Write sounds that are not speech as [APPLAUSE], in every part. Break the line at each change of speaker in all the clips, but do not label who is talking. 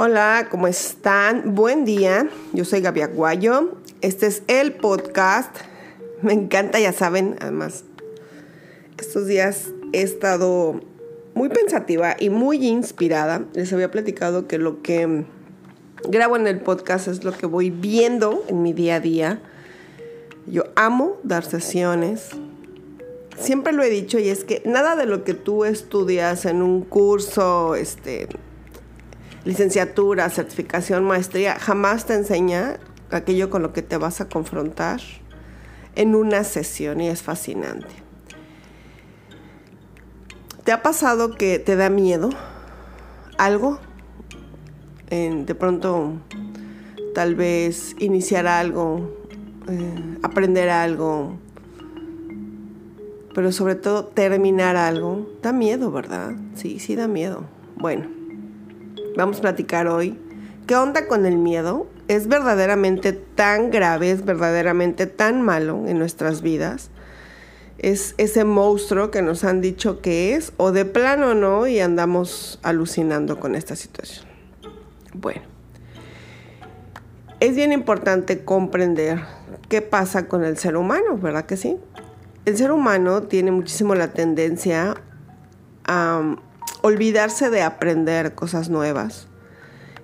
Hola, ¿cómo están? Buen día. Yo soy Gaby Aguayo. Este es el podcast. Me encanta, ya saben, además, estos días he estado muy pensativa y muy inspirada. Les había platicado que lo que grabo en el podcast es lo que voy viendo en mi día a día. Yo amo dar sesiones. Siempre lo he dicho y es que nada de lo que tú estudias en un curso, este, licenciatura, certificación, maestría, jamás te enseña aquello con lo que te vas a confrontar en una sesión y es fascinante. ¿Te ha pasado que te da miedo algo? de pronto, tal vez iniciar algo, eh, aprender algo, pero sobre todo terminar algo. Da miedo, ¿verdad? Sí, sí da miedo. Bueno, vamos a platicar hoy. ¿Qué onda con el miedo? ¿Es verdaderamente tan grave, es verdaderamente tan malo en nuestras vidas? ¿Es ese monstruo que nos han dicho que es o de plano no y andamos alucinando con esta situación? Bueno, es bien importante comprender qué pasa con el ser humano, ¿verdad que sí? El ser humano tiene muchísimo la tendencia a olvidarse de aprender cosas nuevas.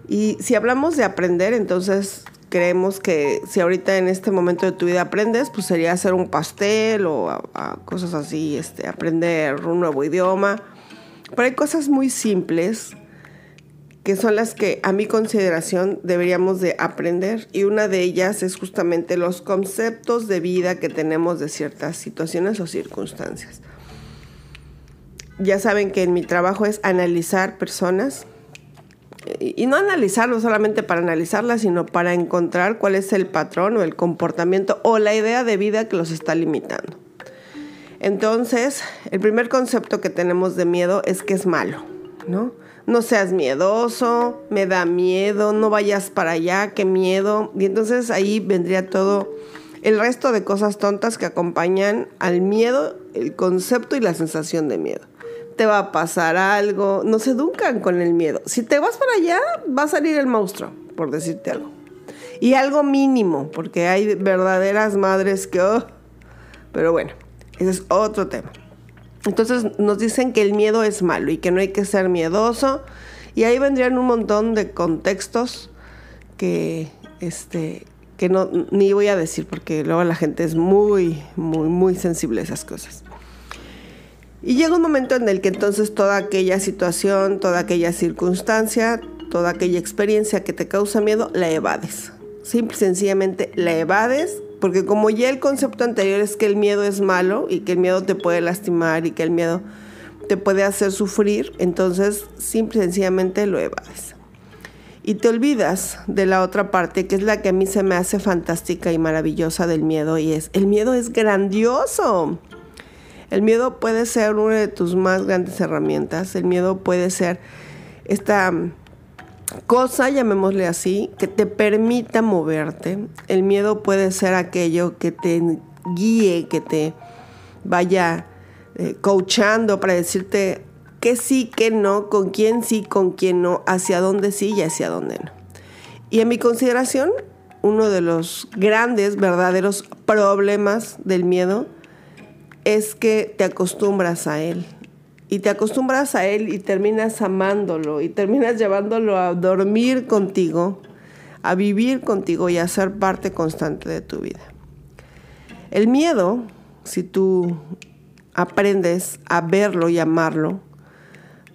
Y si hablamos de aprender, entonces creemos que si ahorita en este momento de tu vida aprendes, pues sería hacer un pastel o cosas así, este, aprender un nuevo idioma. Pero hay cosas muy simples que son las que a mi consideración deberíamos de aprender y una de ellas es justamente los conceptos de vida que tenemos de ciertas situaciones o circunstancias ya saben que en mi trabajo es analizar personas y no analizarlo solamente para analizarlas, sino para encontrar cuál es el patrón o el comportamiento o la idea de vida que los está limitando. Entonces, el primer concepto que tenemos de miedo es que es malo, ¿no? No seas miedoso, me da miedo, no vayas para allá, qué miedo. Y entonces ahí vendría todo el resto de cosas tontas que acompañan al miedo, el concepto y la sensación de miedo te va a pasar algo. No se educan con el miedo. Si te vas para allá, va a salir el monstruo, por decirte algo. Y algo mínimo, porque hay verdaderas madres que... Oh, pero bueno, ese es otro tema. Entonces nos dicen que el miedo es malo y que no hay que ser miedoso. Y ahí vendrían un montón de contextos que, este, que no, ni voy a decir porque luego la gente es muy, muy, muy sensible a esas cosas. Y llega un momento en el que entonces toda aquella situación, toda aquella circunstancia, toda aquella experiencia que te causa miedo, la evades. Simple y sencillamente la evades, porque como ya el concepto anterior es que el miedo es malo y que el miedo te puede lastimar y que el miedo te puede hacer sufrir, entonces simple y sencillamente lo evades. Y te olvidas de la otra parte, que es la que a mí se me hace fantástica y maravillosa del miedo, y es, el miedo es grandioso. El miedo puede ser una de tus más grandes herramientas. El miedo puede ser esta cosa, llamémosle así, que te permita moverte. El miedo puede ser aquello que te guíe, que te vaya eh, coachando para decirte que sí, que no, con quién sí, con quién no, hacia dónde sí y hacia dónde no. Y en mi consideración, uno de los grandes, verdaderos problemas del miedo es que te acostumbras a él. Y te acostumbras a él y terminas amándolo y terminas llevándolo a dormir contigo, a vivir contigo y a ser parte constante de tu vida. El miedo, si tú aprendes a verlo y amarlo,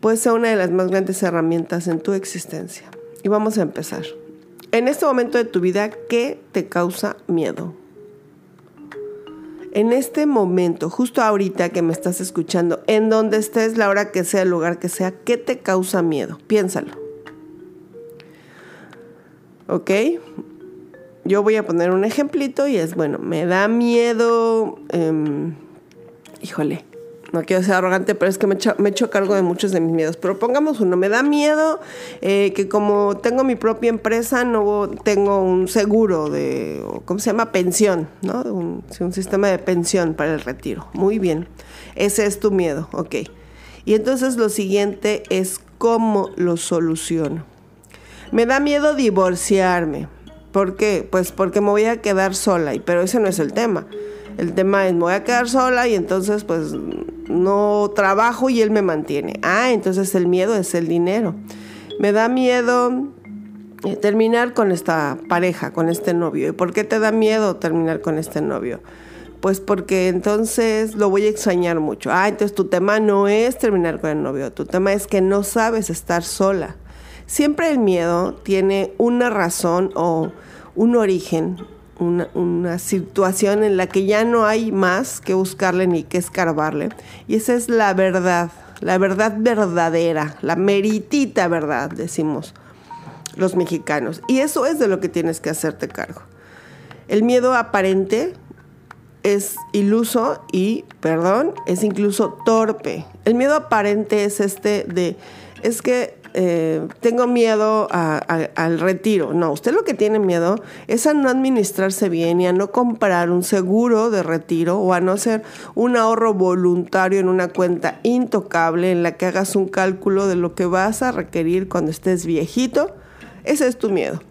puede ser una de las más grandes herramientas en tu existencia. Y vamos a empezar. En este momento de tu vida, ¿qué te causa miedo? En este momento, justo ahorita que me estás escuchando, en donde estés, la hora que sea, el lugar que sea, ¿qué te causa miedo? Piénsalo. ¿Ok? Yo voy a poner un ejemplito y es, bueno, me da miedo, em, híjole, no quiero ser arrogante, pero es que me he hecho cargo de muchos de mis miedos. Pero pongamos uno, me da miedo eh, que como tengo mi propia empresa, no tengo un seguro de, ¿cómo se llama? Pensión, ¿no? Un, un sistema de pensión para el retiro. Muy bien, ese es tu miedo, ok. Y entonces lo siguiente es cómo lo soluciono. Me da miedo divorciarme. ¿Por qué? Pues porque me voy a quedar sola, pero ese no es el tema. El tema es me voy a quedar sola y entonces pues no trabajo y él me mantiene. Ah, entonces el miedo es el dinero. Me da miedo eh, terminar con esta pareja, con este novio. ¿Y por qué te da miedo terminar con este novio? Pues porque entonces lo voy a extrañar mucho. Ah, entonces tu tema no es terminar con el novio, tu tema es que no sabes estar sola. Siempre el miedo tiene una razón o un origen una, situación en la que ya no hay más que buscarle ni que escarbarle. Y esa es la verdad, la verdad verdadera, la meritita verdad, decimos los mexicanos. Y eso es de lo que tienes que hacerte cargo. El miedo aparente es iluso y, perdón, es incluso torpe. El miedo aparente es este de, es que eh, tengo miedo al retiro. No, usted lo que tiene miedo es a no administrarse bien y a no comprar un seguro de retiro o a no hacer un ahorro voluntario en una cuenta intocable en la que hagas un cálculo de lo que vas a requerir cuando estés viejito. Ese es tu miedo.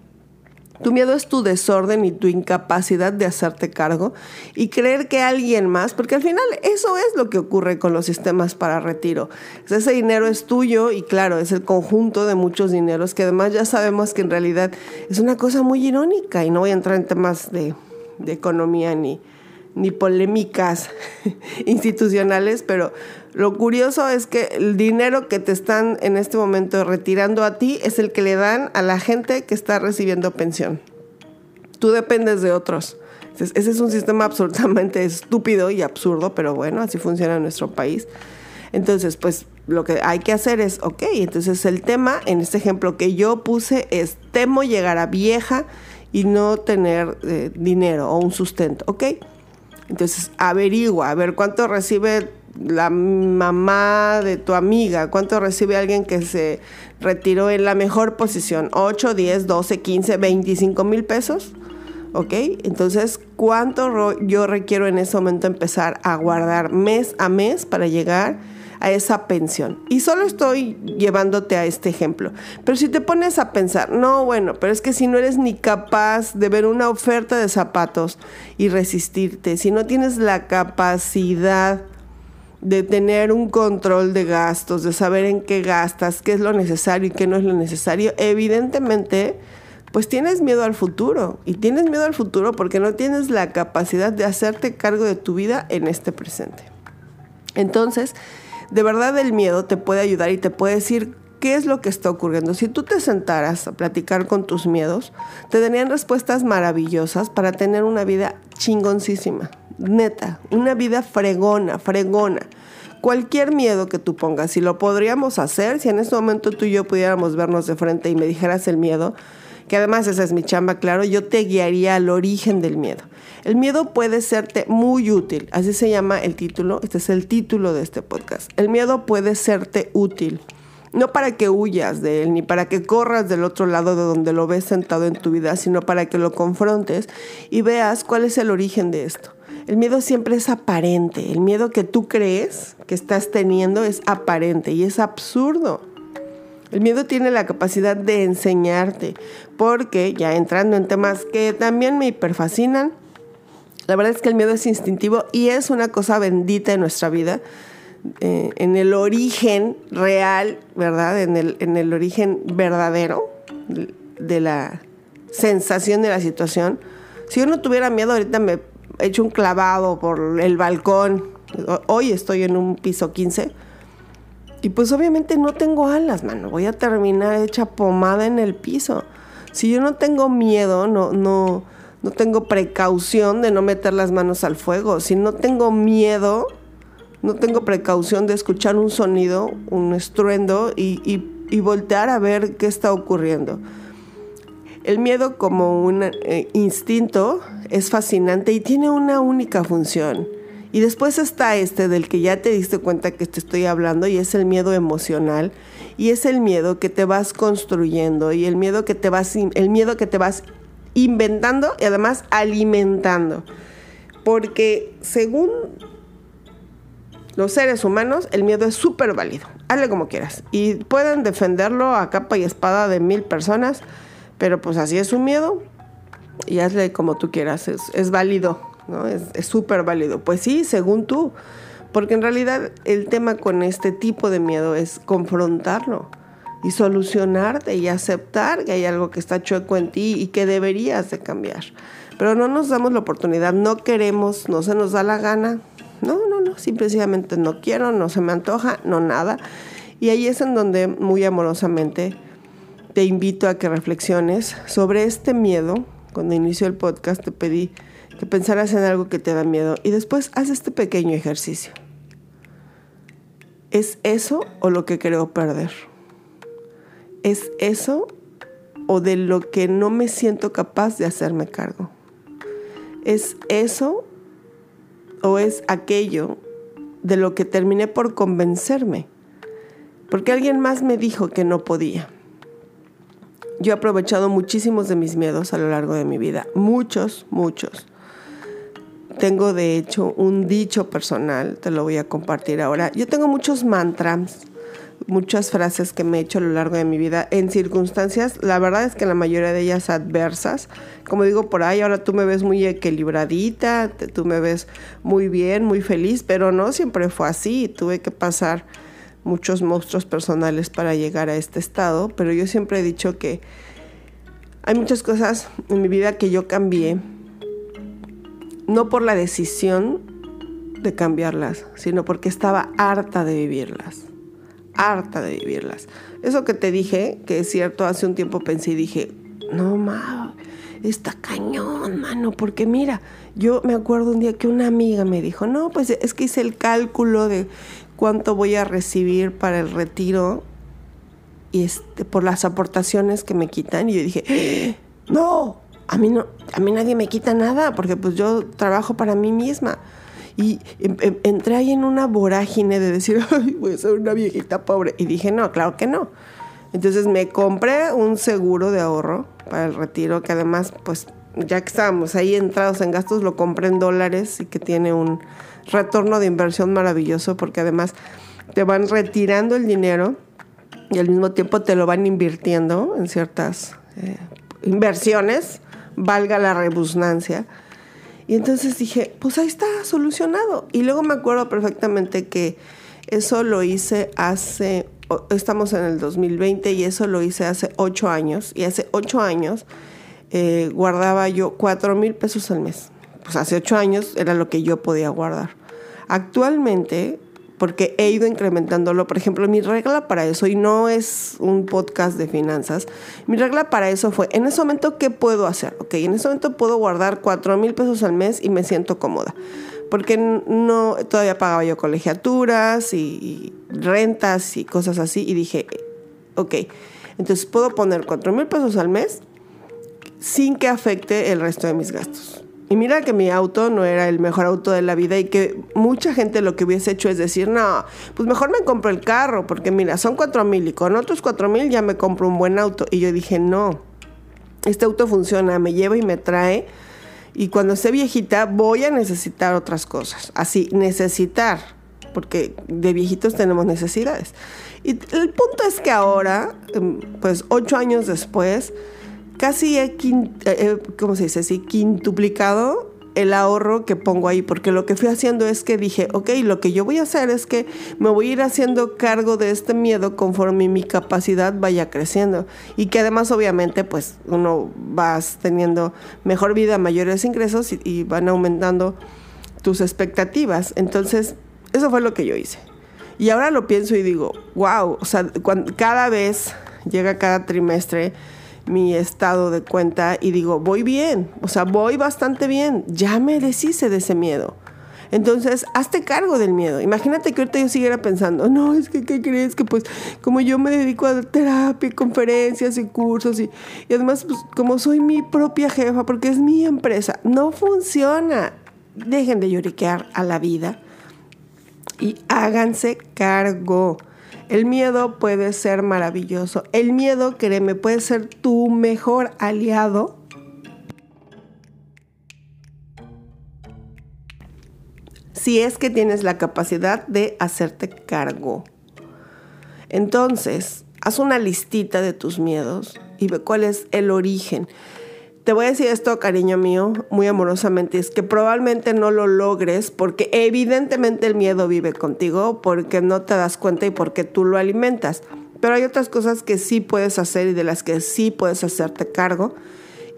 Tu miedo es tu desorden y tu incapacidad de hacerte cargo y creer que alguien más, porque al final eso es lo que ocurre con los sistemas para retiro. Ese dinero es tuyo y claro, es el conjunto de muchos dineros que además ya sabemos que en realidad es una cosa muy irónica y no voy a entrar en temas de, economía ni, ni polémicas [LAUGHS] institucionales, pero lo curioso es que el dinero que te están en este momento retirando a ti es el que le dan a la gente que está recibiendo pensión. Tú dependes de otros. Ese es un sistema [LAUGHS] absolutamente estúpido y absurdo, pero bueno, así funciona en nuestro país. Entonces, pues lo que hay que hacer es, ok, entonces el tema en este ejemplo que yo puse es, temo llegar a vieja y no tener eh, dinero o un sustento, ok. Entonces averigua, a ver cuánto recibe la mamá de tu amiga, cuánto recibe alguien que se retiró en la mejor posición, 8, 10, 12, 15, 25 mil pesos. ¿Ok? Entonces, ¿cuánto yo requiero en ese momento empezar a guardar mes a mes para llegar a esa pensión? Y solo estoy llevándote a este ejemplo. Pero si te pones a pensar, no, bueno, pero es que si no eres ni capaz de ver una oferta de zapatos y resistirte, si no tienes la capacidad de tener un control de gastos, de saber en qué gastas, qué es lo necesario y qué no es lo necesario, evidentemente, pues tienes miedo al futuro. Y tienes miedo al futuro porque no tienes la capacidad de hacerte cargo de tu vida en este presente. Entonces, de verdad el miedo te puede ayudar y te puede decir qué es lo que está ocurriendo. Si tú te sentaras a platicar con tus miedos, te darían respuestas maravillosas para tener una vida chingoncísima neta, una vida fregona, fregona. Cualquier miedo que tú pongas, si lo podríamos hacer, si en este momento tú y yo pudiéramos vernos de frente y me dijeras el miedo, que además esa es mi chamba, claro, yo te guiaría al origen del miedo. El miedo puede serte muy útil, así se llama el título, este es el título de este podcast. El miedo puede serte útil, no para que huyas de él, ni para que corras del otro lado de donde lo ves sentado en tu vida, sino para que lo confrontes y veas cuál es el origen de esto. El miedo siempre es aparente. El miedo que tú crees que estás teniendo es aparente y es absurdo. El miedo tiene la capacidad de enseñarte, porque ya entrando en temas que también me hiperfascinan, la verdad es que el miedo es instintivo y es una cosa bendita en nuestra vida. Eh, en el origen real, ¿verdad? En el, en el origen verdadero de la sensación de la situación. Si yo no tuviera miedo, ahorita me hecho un clavado por el balcón. Hoy estoy en un piso 15. Y pues obviamente no tengo alas, mano. Voy a terminar hecha pomada en el piso. Si yo no tengo miedo, no, no, no tengo precaución de no meter las manos al fuego. Si no tengo miedo, no tengo precaución de escuchar un sonido, un estruendo y, y voltear a ver qué está ocurriendo. El miedo como un eh, instinto es fascinante y tiene una única función. Y después está este del que ya te diste cuenta que te estoy hablando y es el miedo emocional y es el miedo que te vas construyendo y el miedo que te vas el miedo que te vas inventando y además alimentando. Porque según los seres humanos, el miedo es súper válido. Hazle como quieras. Y pueden defenderlo a capa y espada de mil personas, pero pues así es un miedo y hazle como tú quieras. Es, válido, ¿no? Es súper válido. Pues sí, según tú. Porque en realidad el tema con este tipo de miedo es confrontarlo y solucionarte y aceptar que hay algo que está chueco en ti y que deberías de cambiar. Pero no nos damos la oportunidad, no queremos, no se nos da la gana. No, no, no, simplemente no quiero, no se me antoja, no nada. Y ahí es en donde muy amorosamente te invito a que reflexiones sobre este miedo. Cuando inició el podcast te pedí que pensaras en algo que te da miedo y después haz este pequeño ejercicio. ¿Es eso o lo que creo perder? ¿Es eso o de lo que no me siento capaz de hacerme cargo? ¿Es eso o es aquello de lo que terminé por convencerme? Porque alguien más me dijo que no podía. Yo he aprovechado muchísimos de mis miedos a lo largo de mi vida, muchos, muchos. Tengo de hecho un dicho personal, te lo voy a compartir ahora. Yo tengo muchos mantras, muchas frases que me he hecho a lo largo de mi vida en circunstancias, la verdad es que la mayoría de ellas adversas. Como digo por ahí, ahora tú me ves muy equilibradita, tú me ves muy bien, muy feliz, pero no siempre fue así. Tuve que pasar muchos monstruos personales para llegar a este estado, pero yo siempre he dicho que hay muchas cosas en mi vida que yo cambié no por la decisión de cambiarlas, sino porque estaba harta de vivirlas, harta de vivirlas. Eso que te dije, que es cierto, hace un tiempo pensé y dije, no, ma, está cañón, mano, porque mira, yo me acuerdo un día que una amiga me dijo, no, pues es que hice el cálculo de cuánto voy a recibir para el retiro y este, por las aportaciones que me quitan, y yo dije, no, a mí no, a mí nadie me quita nada porque pues yo trabajo para mí misma. Y em, em, entré ahí en una vorágine de decir, [LAUGHS] ay, voy a ser una viejita pobre. Y dije, no, claro que no. Entonces me compré un seguro de ahorro para el retiro, que además, pues ya que estábamos ahí entrados en gastos, lo compré en dólares y que tiene un retorno de inversión maravilloso porque además te van retirando el dinero y al mismo tiempo te lo van invirtiendo en ciertas eh, inversiones valga la rebusnancia. Y entonces dije, pues ahí está, solucionado. Y luego me acuerdo perfectamente que eso lo hice hace, estamos en el 2020 y eso lo hice hace ocho años. Y hace ocho años eh, guardaba yo cuatro mil pesos al mes. Pues hace ocho años era lo que yo podía guardar. Actualmente porque he ido incrementándolo. Por ejemplo, mi regla para eso, y no es un podcast de finanzas, mi regla para eso fue, en ese momento, ¿qué puedo hacer? Ok, en ese momento puedo guardar 4 mil pesos al mes y me siento cómoda. Porque no, todavía pagaba yo colegiaturas y, rentas y cosas así. Y dije, ok, entonces puedo poner 4 mil pesos al mes sin que afecte el resto de mis gastos. Y mira que mi auto no era el mejor auto de la vida y que mucha gente lo que hubiese hecho es decir, no, pues mejor me compro el carro, porque mira, son cuatro mil y con otros cuatro mil ya me compro un buen auto. Y yo dije, no, este auto funciona, me lleva y me trae. Y cuando esté viejita voy a necesitar otras cosas. Así, necesitar, porque de viejitos tenemos necesidades. Y el punto es que ahora, em, pues ocho años después, casi he, eh, eh, ¿cómo se dice así? quintuplicado el ahorro que pongo ahí, porque lo que fui haciendo es que dije, ok, lo que yo voy a hacer es que me voy a ir haciendo cargo de este miedo conforme mi capacidad vaya creciendo y que además obviamente pues uno vas teniendo mejor vida, mayores ingresos y, van aumentando tus expectativas. Entonces, eso fue lo que yo hice. Y ahora lo pienso y digo, wow, o sea, cada vez llega cada trimestre, mi estado de cuenta y digo, voy bien, o sea, voy bastante bien, ya me deshice de ese miedo. Entonces, hazte cargo del miedo. Imagínate que ahorita yo siguiera pensando, no, es que, ¿qué crees? Que pues, como yo me dedico a terapia, conferencias y cursos, y, y además, pues, como soy mi propia jefa, porque es mi empresa, no funciona. Dejen de lloriquear a la vida y háganse cargo. El miedo puede ser maravilloso. El miedo, créeme, puede ser tu mejor aliado. si es que tienes la capacidad de hacerte cargo. Entonces, haz una listita de tus miedos y ve cuál es el origen. Te voy a decir esto, cariño mío, muy amorosamente, es que probablemente no lo logres porque evidentemente el miedo vive contigo, porque no te das cuenta y porque tú lo alimentas. Pero hay otras cosas que sí puedes hacer y de las que sí puedes hacerte cargo.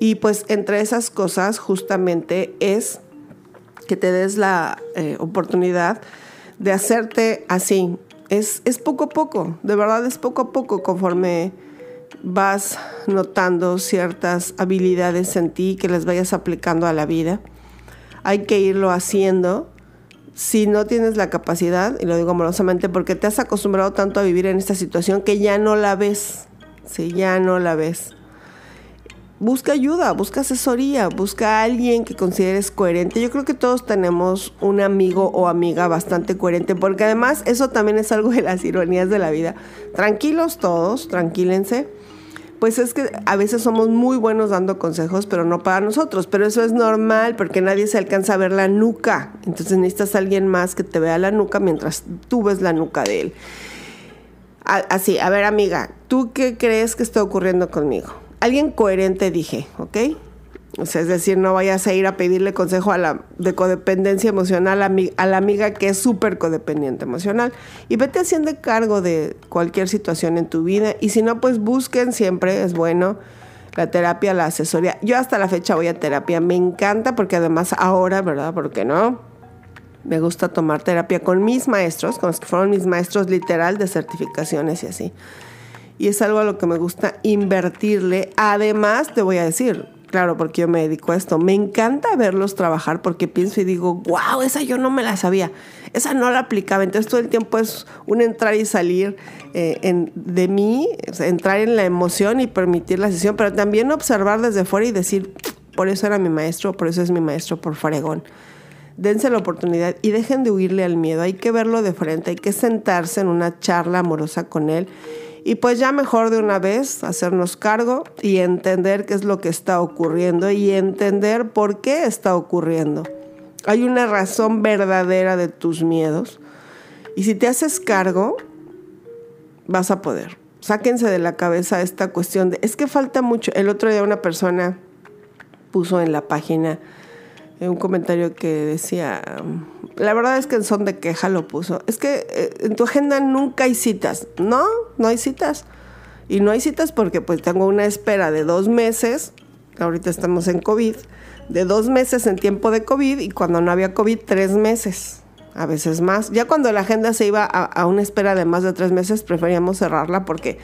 Y pues entre esas cosas justamente es que te des la eh, oportunidad de hacerte así. Es, es poco a poco, de verdad es poco a poco conforme vas notando ciertas habilidades en ti que las vayas aplicando a la vida. Hay que irlo haciendo. Si no tienes la capacidad, y lo digo amorosamente, porque te has acostumbrado tanto a vivir en esta situación que ya no la ves. Sí, ya no la ves busca ayuda, busca asesoría, busca a alguien que consideres coherente. Yo creo que todos tenemos un amigo o amiga bastante coherente, porque además eso también es algo de las ironías de la vida. Tranquilos todos, tranquílense. Pues es que a veces somos muy buenos dando consejos, pero no para nosotros. Pero eso es normal porque nadie se alcanza a ver la nuca. Entonces necesitas a alguien más que te vea la nuca mientras tú ves la nuca de él. Así, a ver amiga, ¿tú qué crees que está ocurriendo conmigo? alguien coherente dije, ¿ok? O sea, es decir, no vayas a ir a pedirle consejo a la, de codependencia emocional a, a la amiga que es súper codependiente emocional. Y vete haciendo cargo de cualquier situación en tu vida. Y si no, pues busquen siempre, es bueno, la terapia, la asesoría. Yo hasta la fecha voy a terapia. Me encanta porque además ahora, ¿verdad? ¿Por qué no? Me gusta tomar terapia con mis maestros, con los que fueron mis maestros literal de certificaciones y así y es algo a lo que me gusta invertirle. Además, te voy a decir, claro, porque yo me dedico a esto, me encanta verlos trabajar porque pienso y digo, wow, esa yo no me la sabía, esa no la aplicaba. Entonces todo el tiempo es un entrar y salir eh, de mí, entrar en la emoción y permitir la sesión, pero también observar desde fuera y decir, por eso era mi maestro, por eso es mi maestro, por fregón dense la oportunidad y dejen de huirle al miedo. Hay que verlo de frente, hay que sentarse en una charla amorosa con él y pues ya mejor de una vez hacernos cargo y entender qué es lo que está ocurriendo y entender por qué está ocurriendo. Hay una razón verdadera de tus miedos. Y si te haces cargo, vas a poder. Sáquense de la cabeza esta cuestión de, es que falta mucho. El otro día una persona puso en la página un comentario que decía, la verdad es que en son de queja lo puso, es que eh, en tu agenda nunca hay citas. No, no hay citas. Y no hay citas porque pues tengo una espera de dos meses, ahorita estamos en COVID, de dos meses en tiempo de COVID y cuando no había COVID, tres meses, a veces más. Ya cuando la agenda se iba a, a una espera de más de tres meses, preferíamos cerrarla porque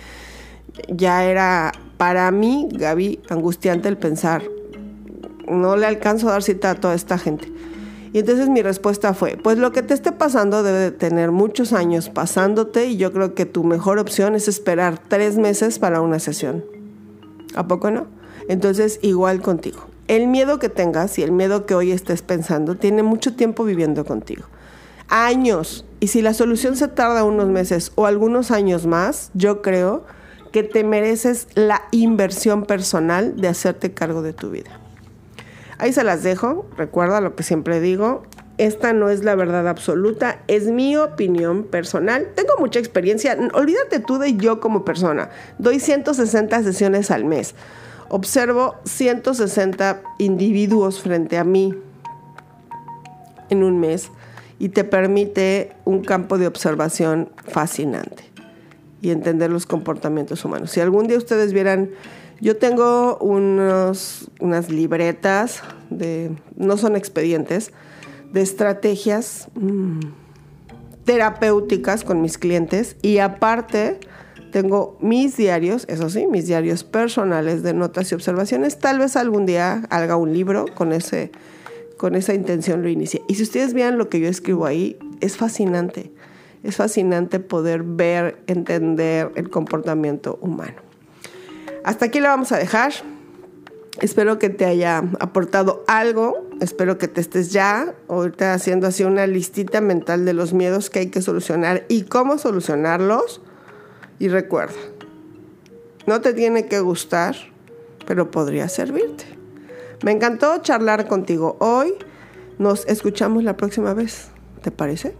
ya era para mí, Gaby, angustiante el pensar, no le alcanzo a dar cita a toda esta gente. Y entonces mi respuesta fue, pues lo que te esté pasando debe de tener muchos años pasándote y yo creo que tu mejor opción es esperar tres meses para una sesión. ¿A poco no? Entonces igual contigo. El miedo que tengas y el miedo que hoy estés pensando tiene mucho tiempo viviendo contigo. Años. Y si la solución se tarda unos meses o algunos años más, yo creo que te mereces la inversión personal de hacerte cargo de tu vida. Ahí se las dejo, recuerda lo que siempre digo, esta no es la verdad absoluta, es mi opinión personal. Tengo mucha experiencia, olvídate tú de yo como persona. Doy 160 sesiones al mes. Observo 160 individuos frente a mí en un mes y te permite un campo de observación fascinante y entender los comportamientos humanos. Si algún día ustedes vieran yo tengo unos, unas libretas de, no son expedientes, de estrategias mm, terapéuticas con mis clientes y aparte tengo mis diarios, eso sí, mis diarios personales de notas y observaciones. Tal vez algún día haga un libro con, ese, con esa intención lo inicie. Y si ustedes vean lo que yo escribo ahí, es fascinante. Es fascinante poder ver, entender el comportamiento humano. Hasta aquí lo vamos a dejar. Espero que te haya aportado algo. Espero que te estés ya ahorita haciendo así una listita mental de los miedos que hay que solucionar y cómo solucionarlos. Y recuerda, no te tiene que gustar, pero podría servirte. Me encantó charlar contigo hoy. Nos escuchamos la próxima vez. ¿Te parece?